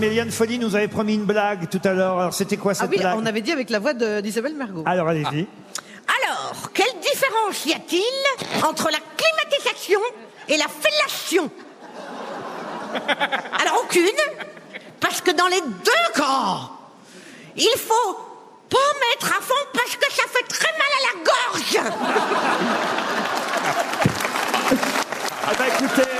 Mais Liane Folly nous avait promis une blague tout à l'heure. Alors c'était quoi ah cette Ah oui, blague on avait dit avec la voix d'Isabelle Margot. Alors allez-y. Ah. Alors, quelle différence y a-t-il entre la climatisation et la fellation? Alors aucune, parce que dans les deux cas, il faut pas mettre à fond parce que ça fait très mal à la gorge. Ah, ah bah écoutez,